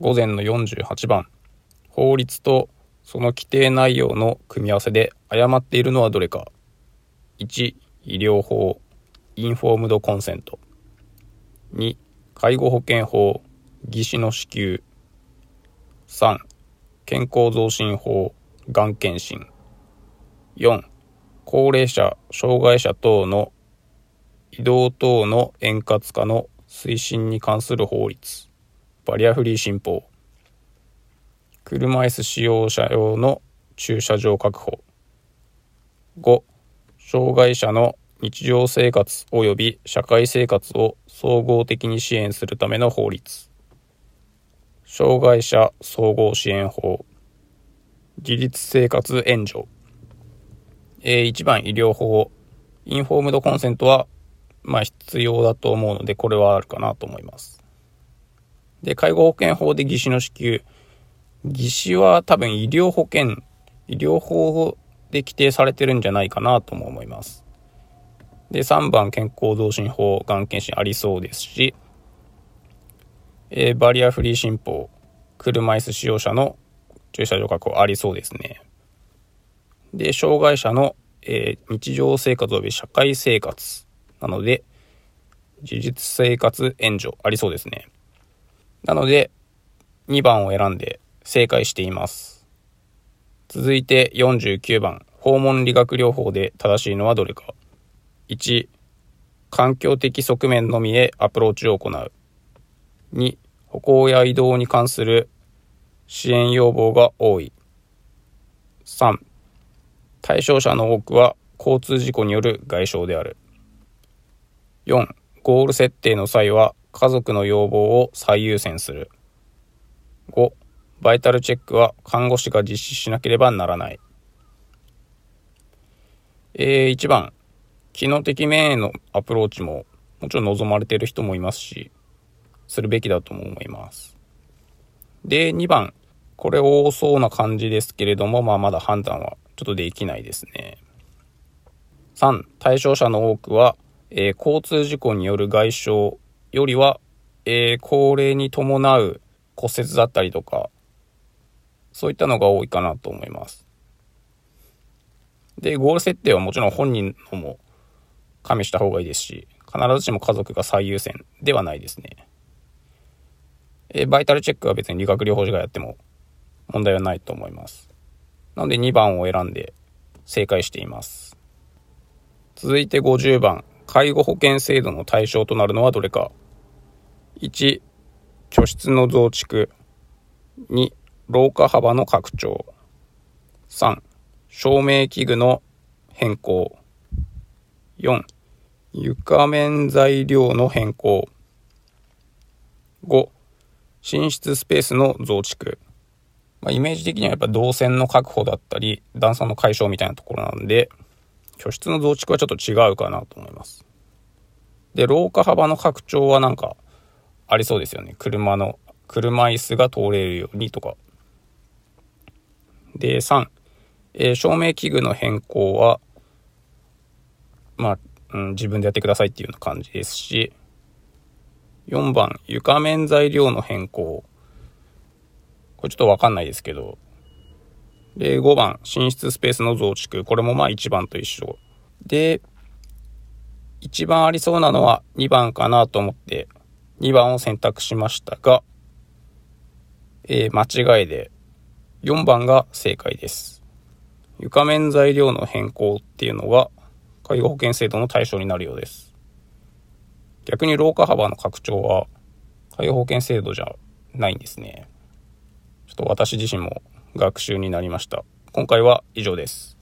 午前の48番。法律とその規定内容の組み合わせで誤っているのはどれか。1医療法。インフォームドコンセント。2介護保険法。技師の支給。3健康増進法。がん検診。4高齢者障害者等の移動等の円滑化の推進に関する法律。バリアフリー新法。車椅子使用者用の駐車場確保。5障害者の日常生活及び社会生活を総合的に支援するための法律。障害者総合支援法。自立生活援助、えー、1番医療法インフォームドコンセントはまあ必要だと思うのでこれはあるかなと思います。で介護保険法で技師の支給技師は多分医療保険医療法で規定されてるんじゃないかなとも思いますで、3番、健康増進法、がん検診ありそうですし、えー、バリアフリー新法、車椅子使用者の駐車場確保ありそうですね。で、障害者の、えー、日常生活及び社会生活なので、自立生活援助ありそうですね。なので、2番を選んで正解しています。続いて49番、訪問理学療法で正しいのはどれか。1、環境的側面のみへアプローチを行う。2、歩行や移動に関する支援要望が多い。3、対象者の多くは交通事故による外傷である。4、ゴール設定の際は家族の要望を最優先する。5、バイタルチェックは看護師が実施しなければならない。えー、1番、機能的面へのアプローチももちろん望まれている人もいますし、するべきだとも思います。で、2番、これ多そうな感じですけれども、まあまだ判断はちょっとできないですね。3、対象者の多くは、えー、交通事故による外傷よりは、えー、高齢に伴う骨折だったりとか、そういったのが多いかなと思います。で、ゴール設定はもちろん本人のも加味した方がいいですし、必ずしも家族が最優先ではないですね。えーバイタルチェックは別に理学療法士がやっても問題はないと思います。なので2番を選んで正解しています。続いて50番、介護保険制度の対象となるのはどれか。1、居室の増築。2、廊下幅の拡張。3、照明器具の変更。4、床面材料の変更。5、寝室スペースの増築。まあ、イメージ的にはやっぱ動線の確保だったり、段差の解消みたいなところなんで、居室の増築はちょっと違うかなと思います。で、廊下幅の拡張はなんかありそうですよね。車の、車椅子が通れるようにとか。で、3、えー、照明器具の変更は、まあ、うん、自分でやってくださいっていうような感じですし、4番、床面材料の変更。これちょっとわかんないですけど。で、5番、寝室スペースの増築。これもまあ1番と一緒。で、一番ありそうなのは2番かなと思って、2番を選択しましたが、えー、間違いで、4番が正解です。床面材料の変更っていうのが、介護保険制度の対象になるようです。逆に廊下幅の拡張は介護保険制度じゃないんですね。ちょっと私自身も学習になりました。今回は以上です。